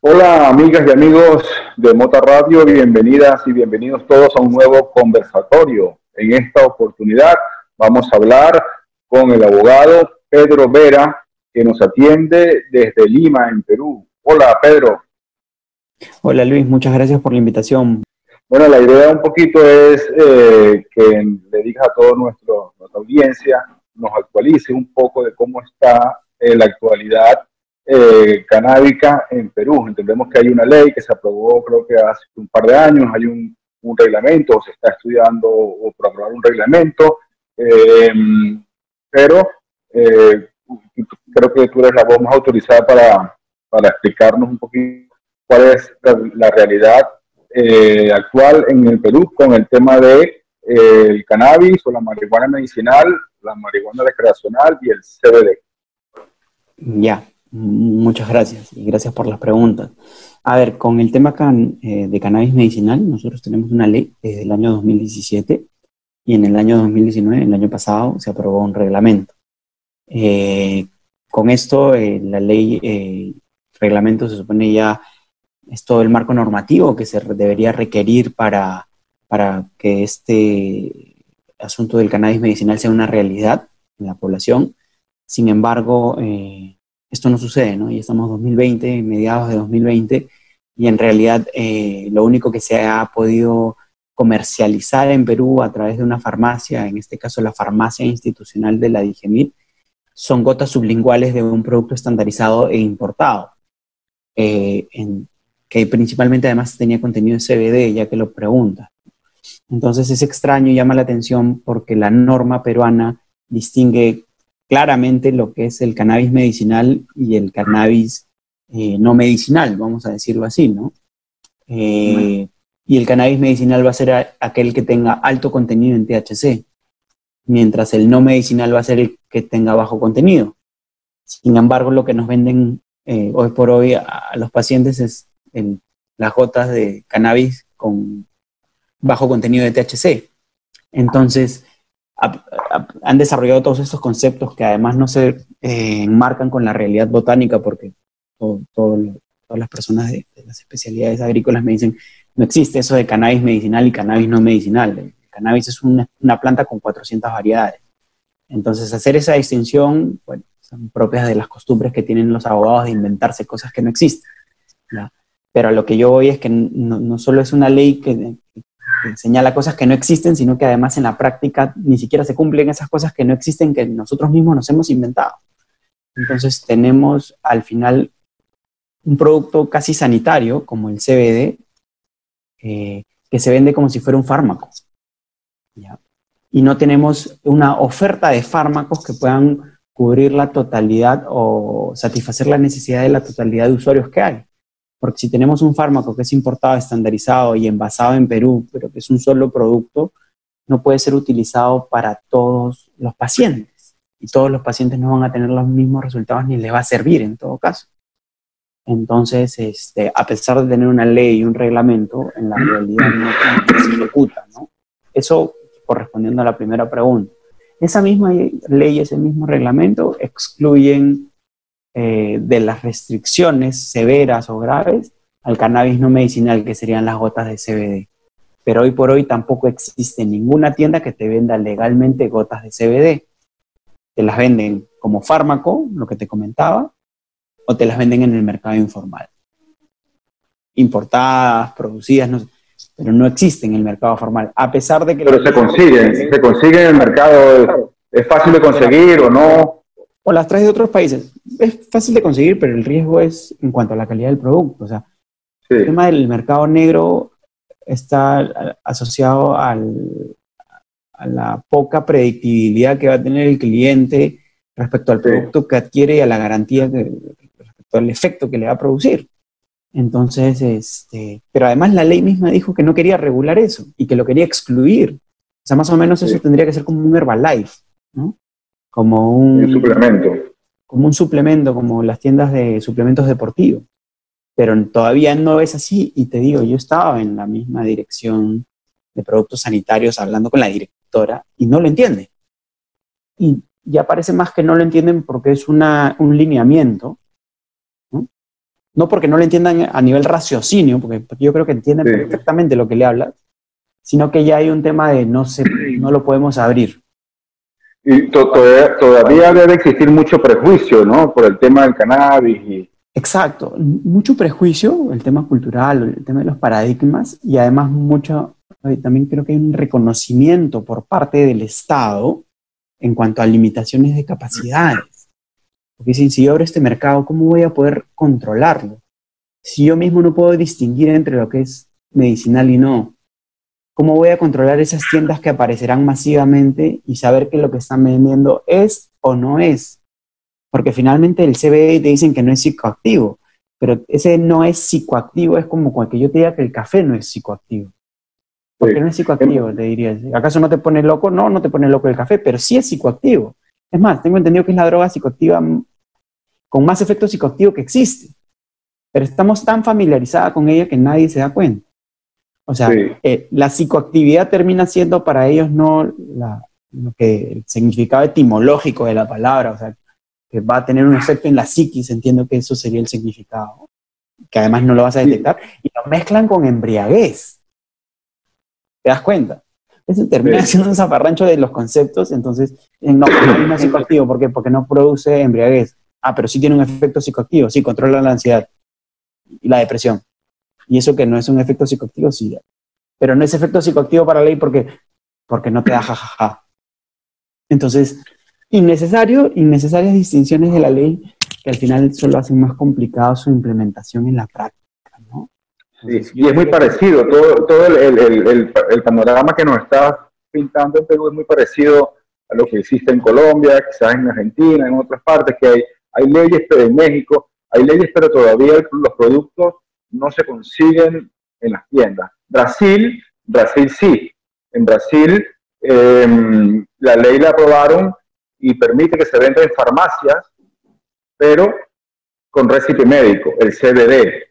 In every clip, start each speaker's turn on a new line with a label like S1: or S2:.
S1: Hola amigas y amigos de Mota Radio, bienvenidas y bienvenidos todos a un nuevo conversatorio. En esta oportunidad vamos a hablar con el abogado Pedro Vera, que nos atiende desde Lima, en Perú. Hola Pedro.
S2: Hola Luis, muchas gracias por la invitación.
S1: Bueno, la idea un poquito es eh, que le diga a toda nuestra audiencia, nos actualice un poco de cómo está eh, la actualidad eh, canábica en Perú. Entendemos que hay una ley que se aprobó creo que hace un par de años, hay un, reglamento, se está estudiando o por aprobar un reglamento, pero creo que tú eres la voz más autorizada para, para explicarnos un poquito cuál es la realidad eh, actual en el Perú con el tema de eh, el cannabis o la marihuana medicinal, la marihuana recreacional y el CBD.
S2: Ya, muchas gracias y gracias por las preguntas. A ver, con el tema eh, de cannabis medicinal, nosotros tenemos una ley desde el año 2017 y en el año 2019, el año pasado, se aprobó un reglamento. con esto, la ley, reglamento se supone ya es todo el marco normativo que se debería requerir para, para que este asunto del cannabis medicinal sea una realidad en la población. Sin embargo, eh, esto no sucede, ¿no? Ya estamos 2020, mediados de 2020, y en realidad eh, lo único que se ha podido comercializar en Perú a través de una farmacia, en este caso la farmacia institucional de la Digemit, son gotas sublinguales de un producto estandarizado e importado. Eh, en, que principalmente además tenía contenido de CBD, ya que lo pregunta. Entonces es extraño y llama la atención porque la norma peruana distingue claramente lo que es el cannabis medicinal y el cannabis eh, no medicinal, vamos a decirlo así, ¿no? Eh, y el cannabis medicinal va a ser aquel que tenga alto contenido en THC, mientras el no medicinal va a ser el que tenga bajo contenido. Sin embargo, lo que nos venden eh, hoy por hoy a los pacientes es las gotas de cannabis con bajo contenido de THC. Entonces, han desarrollado todos estos conceptos que además no se eh, enmarcan con la realidad botánica, porque todas las personas de, las especialidades agrícolas me dicen, no existe eso de cannabis medicinal y cannabis no medicinal. El cannabis es una, planta con 400 variedades. Entonces, hacer esa distinción, bueno, son propias de las costumbres que tienen los abogados de inventarse cosas que no existen. Pero a lo que yo voy es que no, solo es una ley que, señala cosas que no existen, sino que además en la práctica ni siquiera se cumplen esas cosas que no existen que nosotros mismos nos hemos inventado. Entonces tenemos al final un producto casi sanitario como el CBD, eh, que se vende como si fuera un fármaco. Y no tenemos una oferta de fármacos que puedan cubrir la totalidad o satisfacer la necesidad de la totalidad de usuarios que hay. Porque si tenemos un fármaco que es importado, estandarizado y envasado en Perú, pero que es un solo producto, no puede ser utilizado para todos los pacientes. Y todos los pacientes no van a tener los mismos resultados ni les va a servir en todo caso. Entonces, este, a pesar de tener una ley y un reglamento, en la realidad no se ejecuta, ¿no? Eso correspondiendo a la primera pregunta. Esa misma ley, ese mismo reglamento excluyen eh, de las restricciones severas o graves al cannabis no medicinal, que serían las gotas de CBD. Pero hoy por hoy tampoco existe ninguna tienda que te venda legalmente gotas de CBD. Te las venden como fármaco, lo que te comentaba, o te las venden en el mercado informal. Importadas, producidas, pero no existen en el mercado formal, a pesar de que...
S1: Pero se consiguen, se consiguen en el mercado, es fácil de conseguir o no
S2: o las traes de otros países. Es fácil de conseguir, pero el riesgo es en cuanto a la calidad del producto. O sea, el tema del mercado negro está asociado al, a la poca predictibilidad que va a tener el cliente respecto al producto que adquiere y a la garantía respecto al efecto que le va a producir. Entonces, este, pero además la ley misma dijo que no quería regular eso y que lo quería excluir. O sea, más o menos eso tendría que ser como un Herbalife, ¿no? Como un,
S1: suplemento.
S2: Como un suplemento, como las tiendas de suplementos deportivos. Pero todavía no es así y te digo, yo estaba en la misma dirección de productos sanitarios hablando con la directora y no lo entiende. Y ya parece más que no lo entienden porque es una, un lineamiento no porque no lo entiendan a nivel raciocinio, porque, yo creo que entienden perfectamente lo que le hablas, sino que ya hay un tema de no, se, no lo podemos abrir.
S1: Y todavía, debe existir mucho prejuicio, ¿no? Por el tema del cannabis y...
S2: Exacto, mucho prejuicio, el tema cultural, el tema de los paradigmas y además mucho, también creo que hay un reconocimiento por parte del Estado en cuanto a limitaciones de capacidades. Porque dicen, si yo abro este mercado, ¿cómo voy a poder controlarlo? Si yo mismo no puedo distinguir entre lo que es medicinal y no, ¿cómo voy a controlar esas tiendas que aparecerán masivamente y saber que lo que están vendiendo es o no es? Porque finalmente el CBD te dicen que no es psicoactivo, pero ese no es psicoactivo es como cuando yo te diga que el café no es psicoactivo. Porque no es psicoactivo, te diría. ¿Acaso no te pone loco? No, no te pone loco el café, pero sí es psicoactivo. Es más, tengo entendido que es la droga psicoactiva con más efecto psicoactivo que existe. Pero estamos tan familiarizados con ella que nadie se da cuenta. O sea, eh, la psicoactividad termina siendo para ellos no lo que el significado etimológico de la palabra, o sea, que va a tener un efecto en la psiquis, entiendo que eso sería el significado, que además no lo vas a detectar, y lo mezclan con embriaguez. ¿Te das cuenta? Eso termina siendo un zaparrancho de los conceptos, entonces, no, no es psicoactivo, ¿por qué? Porque no produce embriaguez. Ah, pero sí tiene un efecto psicoactivo, sí, controla la ansiedad y la depresión. Y eso que no es un efecto psicoactivo, sí. Pero no es efecto psicoactivo para la ley porque, porque no te da jajaja. Entonces, innecesario, innecesarias distinciones de la ley que al final solo hacen más complicado su implementación en la práctica
S1: y es muy parecido, todo, todo el, el, el, panorama que nos está pintando en Perú es muy parecido a lo que existe en Colombia, quizás en Argentina, en otras partes, que hay, hay leyes, pero en México hay leyes, pero todavía los productos no se consiguen en las tiendas. Brasil, Brasil sí. En Brasil em, la ley la aprobaron y permite que se venda en farmacias, pero con récipe médico, el CBD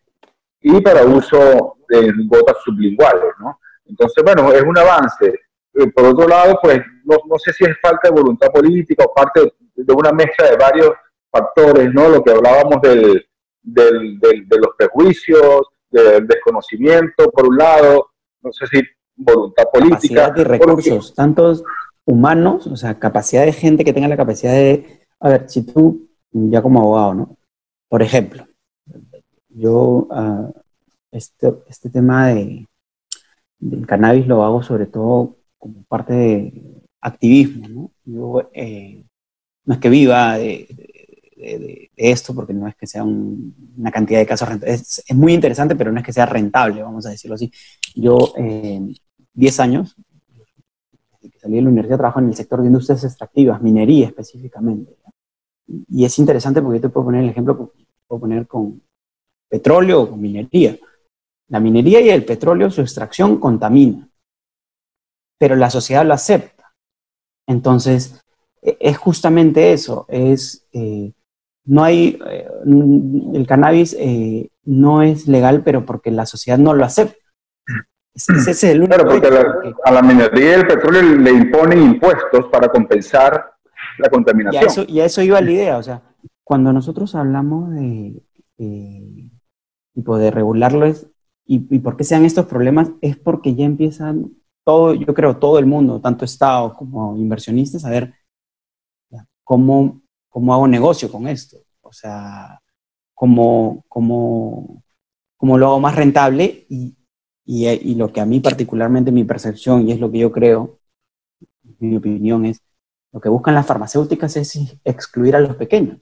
S1: y para uso de gotas sublinguales, ¿no? Entonces, bueno, es un avance. Eh, por otro lado, pues no, no, sé si es falta de voluntad política o parte de una mezcla de varios factores, ¿no? Lo que hablábamos del, del, de los prejuicios, del desconocimiento, por un lado, no sé si voluntad política.
S2: Capacidad y recursos, tantos humanos, o sea, capacidad de gente que tenga la capacidad de... A ver, si tú, ya como abogado, ¿no? Por ejemplo, yo uh, este, este tema de, del cannabis lo hago sobre todo como parte de activismo, ¿no? Yo eh, no es que viva de, de, esto, porque no es que sea una cantidad de casos rentables. Es, muy interesante, pero no es que sea rentable, vamos a decirlo así. Yo, eh, 10 años, desde que salí de la universidad, trabajo en el sector de industrias extractivas, minería específicamente. Y es interesante porque yo te puedo poner el ejemplo, puedo poner con, petróleo o minería. La minería y el petróleo, su extracción contamina, pero la sociedad lo acepta. Entonces, e, es justamente eso, es, eh, no hay, eh, el cannabis eh, no es legal, pero porque la sociedad no lo acepta.
S1: Ese es el claro, porque a la minería y el petróleo le imponen impuestos para compensar la contaminación.
S2: Y a eso, y a eso iba la idea, o sea, cuando nosotros hablamos de, y poder regularlo es, y, y por qué sean estos problemas, es porque ya empiezan todo, yo creo, todo el mundo, tanto Estado como inversionistas, a ver cómo, cómo hago negocio con esto. O sea, cómo, cómo, cómo lo hago más rentable y, y, y, lo que a mí particularmente mi percepción y es lo que yo creo, mi opinión es, lo que buscan las farmacéuticas es excluir a los pequeños.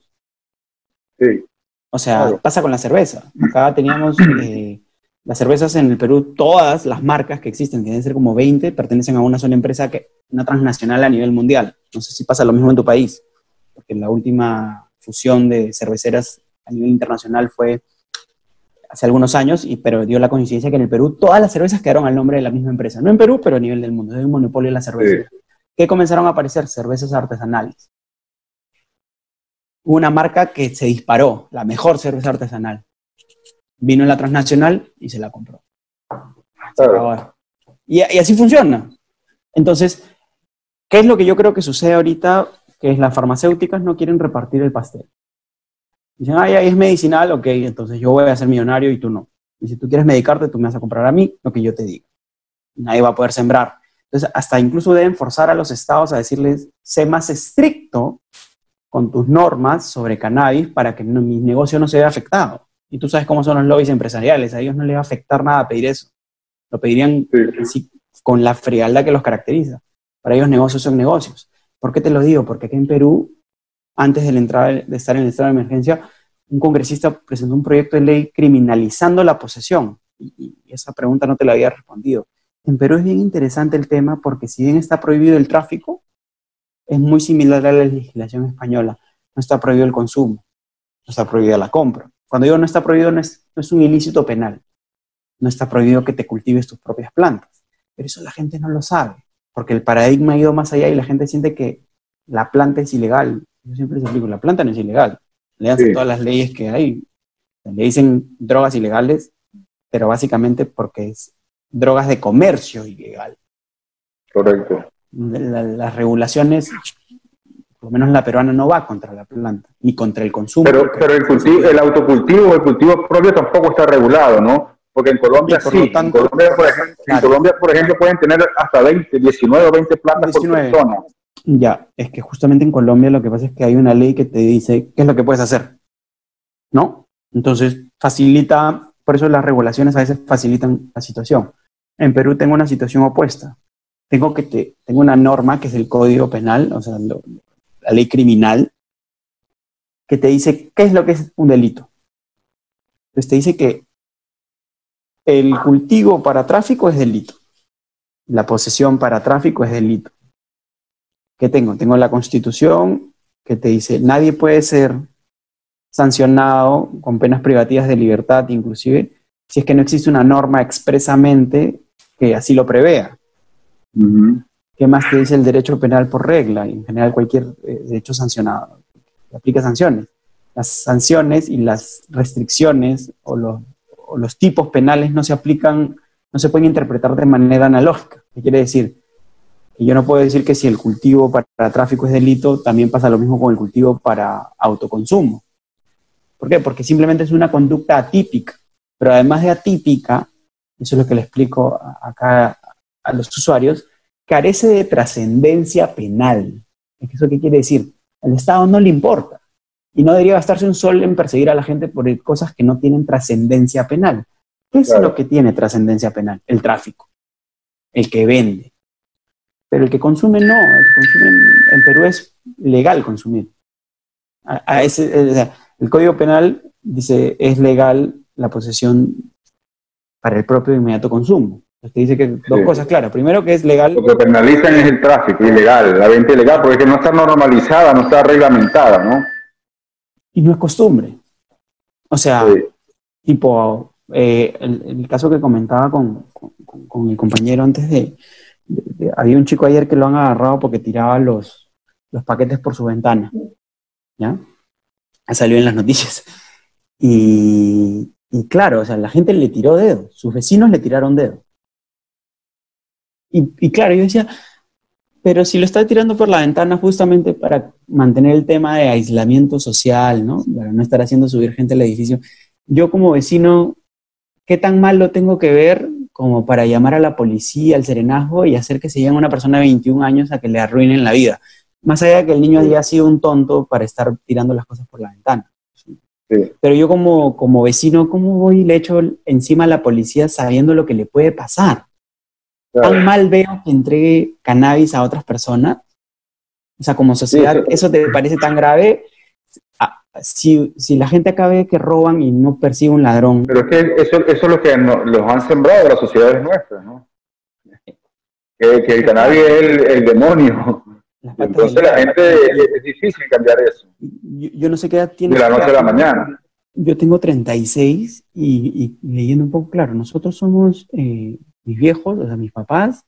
S1: Sí.
S2: O sea, pasa con la cerveza. Acá teníamos eh, las cervezas en el Perú, todas las marcas que existen, que deben ser como 20, pertenecen a una sola empresa, que, una transnacional a nivel mundial. No sé si pasa lo mismo en tu país, porque la última fusión de cerveceras a nivel internacional fue hace algunos años, y, pero dio la coincidencia que en el Perú todas las cervezas quedaron al nombre de la misma empresa. No en Perú, pero a nivel del mundo. Es un monopolio de la cerveza. ¿Qué comenzaron a aparecer? Cervezas artesanales una marca que se disparó, la mejor cerveza artesanal. Vino en la transnacional y se la compró. Y, así funciona. Entonces, ¿qué es lo que yo creo que sucede ahorita? Que las farmacéuticas no quieren repartir el pastel. Dicen, ay, ahí es medicinal, ok, entonces yo voy a ser millonario y tú no. Y si tú quieres medicarte, tú me vas a comprar a mí lo que yo te diga. Nadie va a poder sembrar. Entonces, hasta incluso deben forzar a los estados a decirles, sé más estricto con tus normas sobre cannabis para que mi negocio no se vea afectado. Y tú sabes cómo son los lobbies empresariales, a ellos no les va a afectar nada pedir eso. Lo pedirían con la frialdad que los caracteriza. Para ellos negocios son negocios. ¿Por qué te lo digo? Porque aquí en Perú antes de, de estar en el estado de emergencia, un congresista presentó un proyecto de ley criminalizando la posesión. Y, esa pregunta no te la había respondido. En Perú es bien interesante el tema porque si bien está prohibido el tráfico, es muy similar a la legislación española. No está prohibido el consumo, no está prohibida la compra. Cuando digo no está prohibido, no es un ilícito penal. No está prohibido que te cultives tus propias plantas. Pero eso la gente no lo sabe, porque el paradigma ha ido más allá y la gente siente que la planta es ilegal, yo siempre les explico, la planta no es ilegal. Leanse todas las leyes que hay. Le dicen drogas ilegales, pero básicamente porque es drogas de comercio ilegal.
S1: Correcto.
S2: las regulaciones, por lo menos la peruana, no va contra la planta, ni contra el consumo.
S1: Pero, pero el, cultivo, el autocultivo, el cultivo propio tampoco está regulado, ¿no? Porque en Colombia sí, en, Colombia, por ejemplo, en Colombia, por ejemplo, pueden tener hasta 20, 19 o 20 plantas por persona.
S2: Ya, es que justamente en Colombia lo que pasa es que hay una ley que te dice qué es lo que puedes hacer, ¿no? Entonces, facilita, por eso las regulaciones a veces facilitan la situación. En Perú tengo una situación opuesta. Tengo, que te, tengo una norma que es el Código Penal, o sea, la ley criminal, que te dice qué es lo que es un delito. Entonces te dice que el cultivo para tráfico es delito. La posesión para tráfico es delito. ¿Qué tengo? Tengo la constitución que te dice, nadie puede ser sancionado con penas privativas de libertad, inclusive, si es que no existe una norma expresamente que así lo prevea. ¿Qué más te dice el derecho penal por regla? Y en general cualquier eh, derecho sancionado. Aplica sanciones. Las sanciones y las restricciones o los, los tipos penales no se aplican, no se pueden interpretar de manera analógica. ¿Qué quiere decir? Yo no puedo decir que si el cultivo para tráfico es delito, también pasa lo mismo con el cultivo para autoconsumo. ¿Por qué? Porque simplemente es una conducta atípica. Pero además de atípica, eso es lo que le explico acá a los usuarios, carece de trascendencia penal. ¿Eso qué quiere decir? Al Estado no le importa. Y no debería gastarse un sol en perseguir a la gente por cosas que no tienen trascendencia penal. ¿Qué es lo que tiene trascendencia penal? El tráfico. El que vende. Pero el que consume no, el consume en, Perú es legal consumir. A, ese, el Código Penal dice es legal la posesión para el propio inmediato consumo. Dice que dos cosas claras. Primero que es legal.
S1: Lo que penalizan es el tráfico, ilegal, la venta ilegal, porque no está normalizada, no está reglamentada, ¿no?
S2: Y no es costumbre. O sea, tipo, eh, el, caso que comentaba con, con, mi compañero antes de, había un chico ayer que lo han agarrado porque tiraba los, los paquetes por su ventana. ¿Ya? Salió en las noticias. Y, claro, o sea, la gente le tiró dedo, sus vecinos le tiraron dedo. Y, claro, yo decía, pero si lo está tirando por la ventana justamente para mantener el tema de aislamiento social, ¿no? Para no estar haciendo subir gente al edificio. Yo como vecino, ¿qué tan mal lo tengo que ver como para llamar a la policía, al serenazgo y hacer que se llegue una persona de 21 años a que le arruinen la vida. Más allá de que el niño haya sido un tonto para estar tirando las cosas por la ventana. Pero yo como, como vecino, ¿cómo voy y le echo encima a la policía sabiendo lo que le puede pasar? ¿Tan mal veo que entregue cannabis a otras personas? O sea, como sociedad, ¿eso te parece tan grave? si, si la gente acá ve que roban y no persigue un ladrón.
S1: Pero es que eso, eso es lo que los han sembrado las sociedades nuestras, ¿no? Que, que el cannabis es el, demonio. Entonces la gente es, difícil cambiar eso.
S2: Yo, no sé qué edad tiene.
S1: De la noche a la mañana.
S2: Yo tengo 36 y, y leyendo un poco, claro, nosotros somos, eh, mis viejos, o sea, mis papás,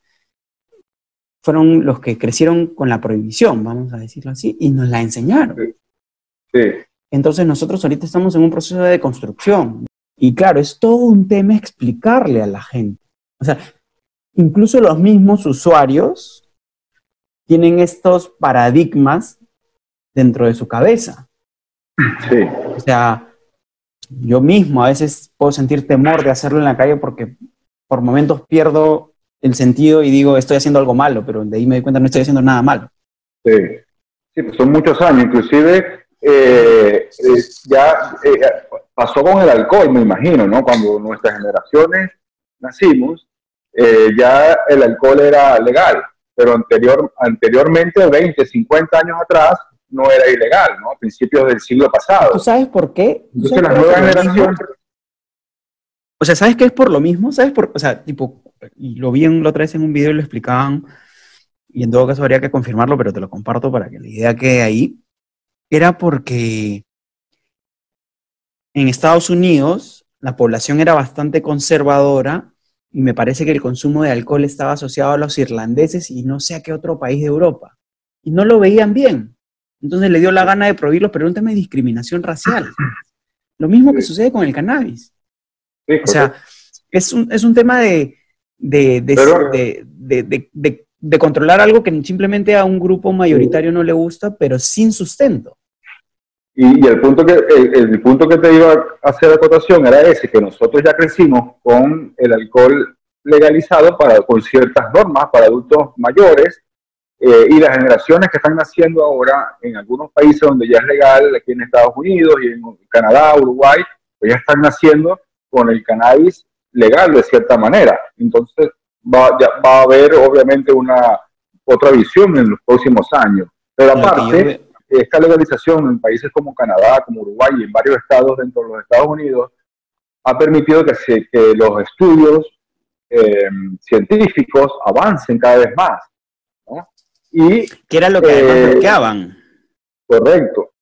S2: fueron los que crecieron con la prohibición, vamos a decirlo así, y nos la enseñaron.
S1: sí.
S2: Entonces nosotros ahorita estamos en un proceso de construcción. Y claro, es todo un tema explicarle a la gente. O sea, incluso los mismos usuarios tienen estos paradigmas dentro de su cabeza. Sí. O sea, yo mismo a veces puedo sentir temor de hacerlo en la calle porque por momentos pierdo el sentido y digo, estoy haciendo algo malo, pero de ahí me doy cuenta no estoy haciendo nada malo.
S1: Sí, sí pues son muchos años, inclusive eh, eh, ya eh, pasó con el alcohol, me imagino, ¿no? Cuando nuestras generaciones nacimos, ya el alcohol era legal, pero anterior, anteriormente, 20, 50 años atrás, no era ilegal, ¿no? A principios del siglo pasado.
S2: ¿Tú sabes por qué? Entonces las nuevas generaciones... O sea, ¿sabes qué es por lo mismo? ¿Sabes por, o sea, tipo, y lo vi en, la otra vez en un video y lo explicaban, y en todo caso habría que confirmarlo, pero te lo comparto para que la idea quede ahí, era porque en Estados Unidos la población era bastante conservadora y me parece que el consumo de alcohol estaba asociado a los irlandeses y no sé a qué otro país de Europa. Y no lo veían bien. Entonces le dio la gana de prohibirlo, pero un tema de discriminación racial. Lo mismo que sucede con el cannabis. O sea, es un, es un tema de, de, de, controlar algo que simplemente a un grupo mayoritario no le gusta, pero sin sustento.
S1: Y, el, punto que, el, punto que te iba a hacer acotación era ese, que nosotros ya crecimos con el alcohol legalizado para, con ciertas normas para adultos mayores eh, y las generaciones que están naciendo ahora en algunos países donde ya es legal, aquí en Estados Unidos y en Canadá, Uruguay, pues ya están naciendo con el cannabis legal de cierta manera. Entonces va, ya, va a haber obviamente una otra visión en los próximos años. Pero aparte, esta legalización en países como Canadá, como Uruguay y en varios estados dentro de los Estados Unidos ha permitido que, se, que los estudios eh, científicos avancen cada vez más. ¿no?
S2: Y, que era lo que eh, bloqueaban.
S1: Correcto.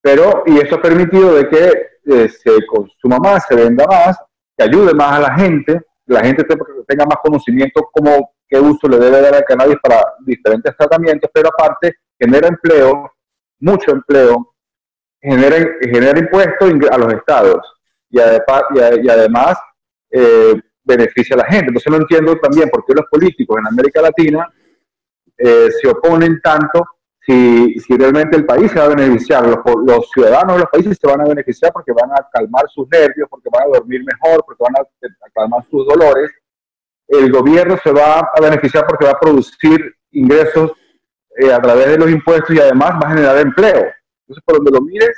S1: Pero, y eso ha permitido de que eh, se consuma más, se venda más, que ayude más a la gente, la gente tenga más conocimiento como qué uso le debe dar al cannabis para diferentes tratamientos, pero aparte genera empleo, mucho empleo, genera, genera impuestos a los estados y, y, además eh, beneficia a la gente. Entonces no entiendo también por qué los políticos en América Latina eh, se oponen tanto si, si, realmente el país se va a beneficiar, los, ciudadanos de los países se van a beneficiar porque van a calmar sus nervios, porque van a dormir mejor, porque van a, calmar sus dolores. El gobierno se va a beneficiar porque va a producir ingresos eh, a través de los impuestos y además va a generar empleo. Entonces, por donde lo mires,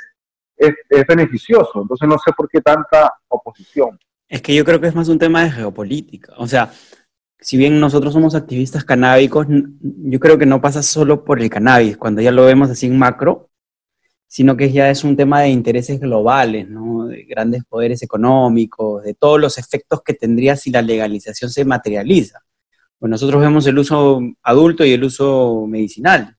S1: es, es, beneficioso. Entonces, no sé por qué tanta oposición.
S2: Es que yo creo que es más un tema de geopolítica. O sea, si bien nosotros somos activistas canábicos, yo creo que no pasa solo por el cannabis, cuando ya lo vemos así en macro, sino que ya es un tema de intereses globales, ¿no? de grandes poderes económicos, de todos los efectos que tendría si la legalización se materializa. Pues nosotros vemos el uso adulto y el uso medicinal,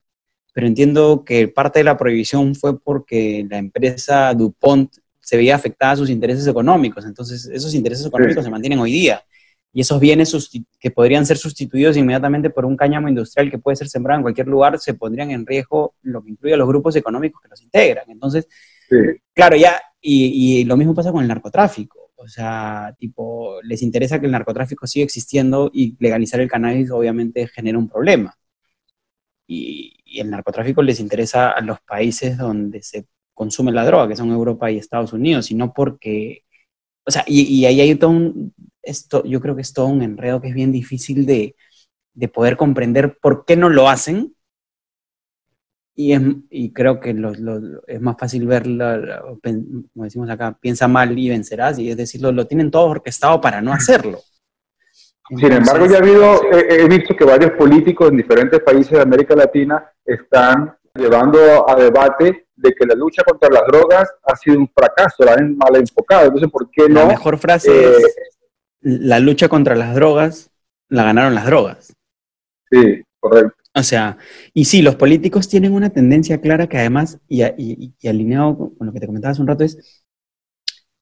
S2: pero entiendo que parte de la prohibición fue porque la empresa DuPont se veía afectada a sus intereses económicos, entonces esos intereses económicos se mantienen hoy día. Y esos bienes que podrían ser sustituidos inmediatamente por un cáñamo industrial que puede ser sembrado en cualquier lugar, se pondrían en riesgo, lo que incluye a los grupos económicos que los integran. Entonces, claro, ya, y, y lo mismo pasa con el narcotráfico o sea, tipo, les interesa que el narcotráfico siga existiendo y legalizar el cannabis obviamente genera un problema. Y, el narcotráfico les interesa a los países donde se consume la droga, que son Europa y Estados Unidos, y no porque, o sea, y, ahí hay todo un, esto, yo creo que es todo un enredo que es bien difícil de, de poder comprender por qué no lo hacen, y, y creo que es más fácil verlo, como decimos acá, piensa mal y vencerás, y es decir, lo, tienen todo orquestado para no hacerlo.
S1: Sin embargo, ya ha habido, he, visto que varios políticos en diferentes países de América Latina están llevando a debate de que la lucha contra las drogas ha sido un fracaso, la han mal enfocado. Entonces, ¿por qué no?
S2: La mejor frase es, eh, la lucha contra las drogas la ganaron las drogas.
S1: Sí, correcto.
S2: O sea, y sí, los políticos tienen una tendencia clara que además, y, alineado con lo que te comentaba hace un rato, es,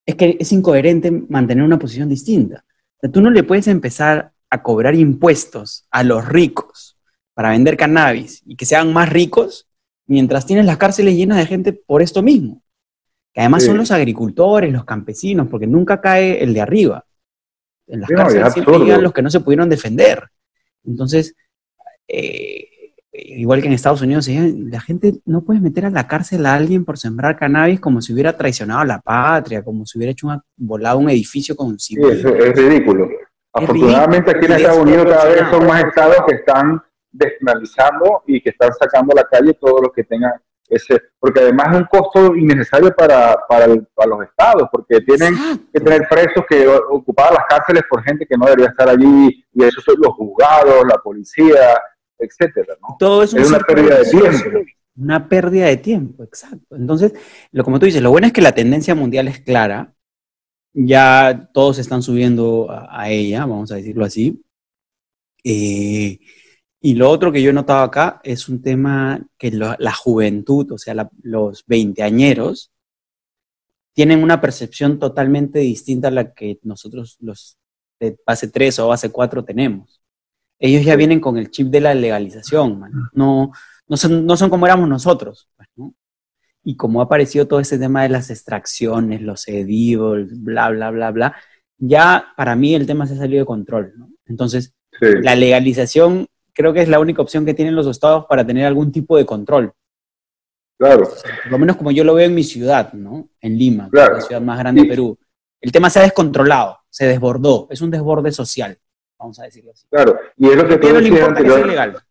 S2: es que es incoherente mantener una posición distinta. O sea, tú no le puedes empezar a cobrar impuestos a los ricos para vender cannabis y que sean más ricos mientras tienes las cárceles llenas de gente por esto mismo. Que además son los agricultores, los campesinos, porque nunca cae el de arriba. En las cárceles siempre llegan los que no se pudieron defender. Entonces, eh, igual que en Estados Unidos, la gente no puede meter a la cárcel a alguien por sembrar cannabis como si hubiera traicionado a la patria, como si hubiera hecho un volado un edificio con un
S1: Sí, es, es ridículo. Afortunadamente aquí en Estados Unidos cada vez son más estados que están despenalizando y que están sacando a la calle todo lo que tengan ese, porque además es un costo innecesario para, para, los estados, porque tienen que tener presos que ocupaban las cárceles por gente que no debería estar allí, y eso son los juzgados, la policía, etcétera, ¿no?
S2: Todo es, una pérdida de tiempo. Una pérdida de tiempo, exacto. Entonces, lo, como tú dices, lo bueno es que la tendencia mundial es clara, ya todos están subiendo a, ella, vamos a decirlo así. Eh, y lo otro que yo he notado acá es un tema que la juventud, o sea, los veinteañeros, tienen una percepción totalmente distinta a la que nosotros los de base 3 o base 4 tenemos. Ellos ya vienen con el chip de la legalización, No, no, son, no son como éramos nosotros. Pues, y como ha aparecido todo ese tema de las extracciones, los edibles, bla, bla, bla, bla, ya para mí el tema se ha salido de control. Entonces, la legalización creo que es la única opción que tienen los estados para tener algún tipo de control.
S1: Claro.
S2: Por lo menos como yo lo veo en mi ciudad, ¿no? En Lima, la ciudad más grande de Perú. El tema se ha descontrolado, se desbordó, es un desborde social, vamos a decirlo así.
S1: Claro, y es lo que tú decías legal.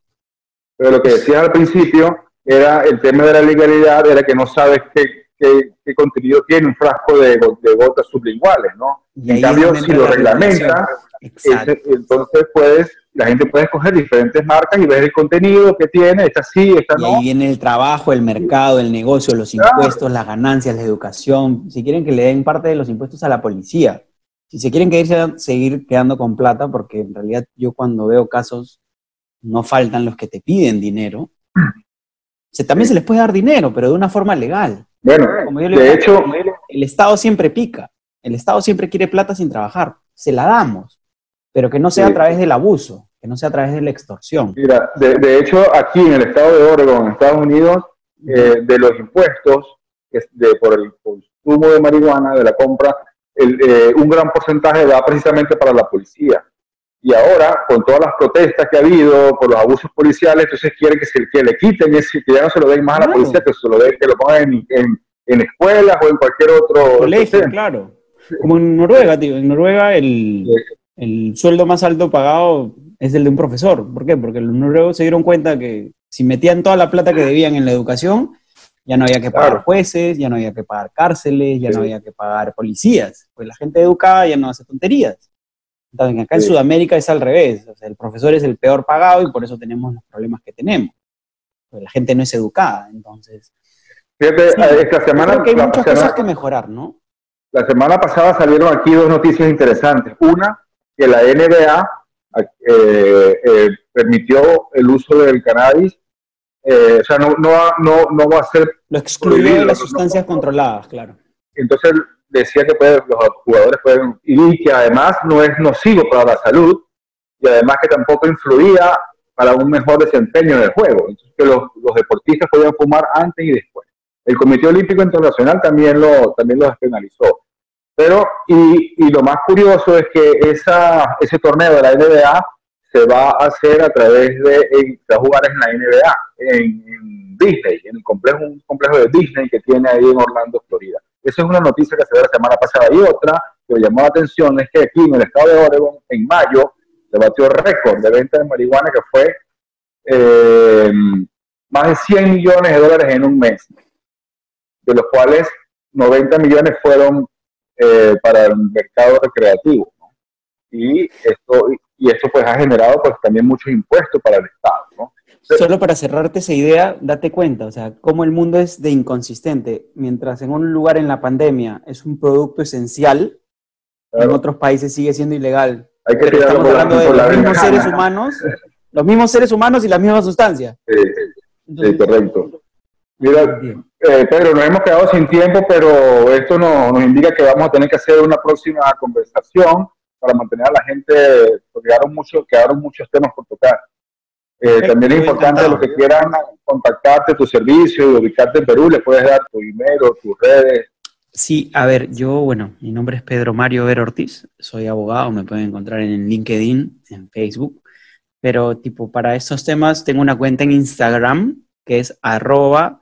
S1: Pero lo que decías al principio era el tema de la legalidad, era que no sabes qué, qué, contenido tiene un frasco de, de gotas sublinguales, ¿no? Y en cambio, si lo reglamentas, entonces puedes la gente puede escoger diferentes marcas y ver el contenido que tiene, esta sí, esta
S2: no. Y ahí viene el trabajo, el mercado, el negocio, los impuestos, las ganancias, la educación. Si quieren que le den parte de los impuestos a la policía, si se quieren que seguir quedando con plata, porque en realidad yo cuando veo casos no faltan los que te piden dinero, se, también se les puede dar dinero, pero de una forma legal.
S1: Bueno, de hecho,
S2: el Estado siempre pica, el Estado siempre quiere plata sin trabajar, se la damos pero que no sea a través del abuso, que no sea a través de la extorsión.
S1: Mira, de, hecho, aquí en el estado de Oregon, en Estados Unidos, eh, de los impuestos de, por el consumo de marihuana, de la compra, eh, un gran porcentaje va precisamente para la policía. Y ahora, con todas las protestas que ha habido por los abusos policiales, entonces quieren que, se, que le quiten ese, que ya no se lo den más a la policía, que se lo den, que lo pongan en, en, escuelas o en cualquier otro
S2: colegio, claro. Como en Noruega, tío. En Noruega el, el sueldo más alto pagado es el de un profesor. ¿Por qué? Porque los noruegos se dieron cuenta que si metían toda la plata que debían en la educación, ya no había que pagar jueces, ya no había que pagar cárceles, ya no había que pagar policías. Pues la gente educada ya no hace tonterías. Entonces, acá en Sudamérica es al revés. el profesor es el peor pagado y por eso tenemos los problemas que tenemos. Pues la gente no es educada, entonces.
S1: Fíjate, esta semana.
S2: hay muchas cosas que mejorar, ¿no?
S1: La semana pasada salieron aquí dos noticias interesantes. Una, que la NBA eh, eh, permitió el uso del cannabis, eh, o sea, no, no, no, no, va a ser...
S2: Lo excluyó de las sustancias controladas, claro.
S1: Entonces decía que los jugadores pueden, y que además no es nocivo para la salud, y además que tampoco influía para un mejor desempeño en el juego. Entonces, que los, los deportistas podían fumar antes y después. El Comité Olímpico Internacional también lo, también lo despenalizó. Pero, y, y, lo más curioso es que esa, ese torneo de la NBA se va a hacer a través de, jugar en la NBA, en, Disney, en el complejo, un complejo de Disney que tiene ahí en Orlando, Florida. Esa es una noticia que se dio la semana pasada. Y otra que me llamó la atención es que aquí en el estado de Oregon, en mayo, se batió récord de venta de marihuana que fue eh, más de 100 millones de dólares en un mes, de los cuales 90 millones fueron eh, para el mercado recreativo. Y, esto, y esto pues ha generado pues también muchos impuestos para el Estado. ¿no?
S2: Solo para cerrarte esa idea, date cuenta, o sea, cómo el mundo es de inconsistente. Mientras en un lugar en la pandemia es un producto esencial, en otros países sigue siendo ilegal.
S1: Hay que
S2: estamos hablando de los mismos seres humanos, los mismos seres humanos y las mismas sustancias.
S1: Sí, correcto. Mira, eh, Pedro, nos hemos quedado sin tiempo, pero esto nos indica que vamos a tener que hacer una próxima conversación para mantener a la gente, porque quedaron muchos, quedaron muchos temas por tocar. Eh, también es importante los que quieran contactarte, tu servicio y ubicarte en Perú, les puedes dar tu email o tus redes.
S2: Sí, a ver, yo, bueno, mi nombre es Pedro Mario Ver Ortiz, soy abogado, me pueden encontrar en LinkedIn, en Facebook, pero tipo para estos temas tengo una cuenta en Instagram que es arroba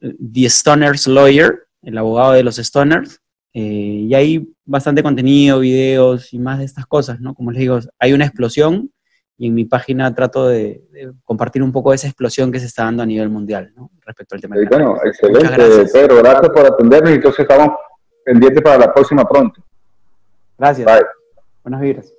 S2: The Stoners Lawyer, el abogado de los Stoners. Eh, y hay bastante contenido, videos y más de estas cosas, ¿no? Como les digo, hay una explosión y en mi página trato de, compartir un poco de esa explosión que se está dando a nivel mundial, ¿no? Respecto al tema.
S1: Sí, bueno, excelente, gracias. Pedro. Gracias por atendernos y entonces estamos pendientes para la próxima pronto.
S2: Gracias. Bye. Buenas vibras.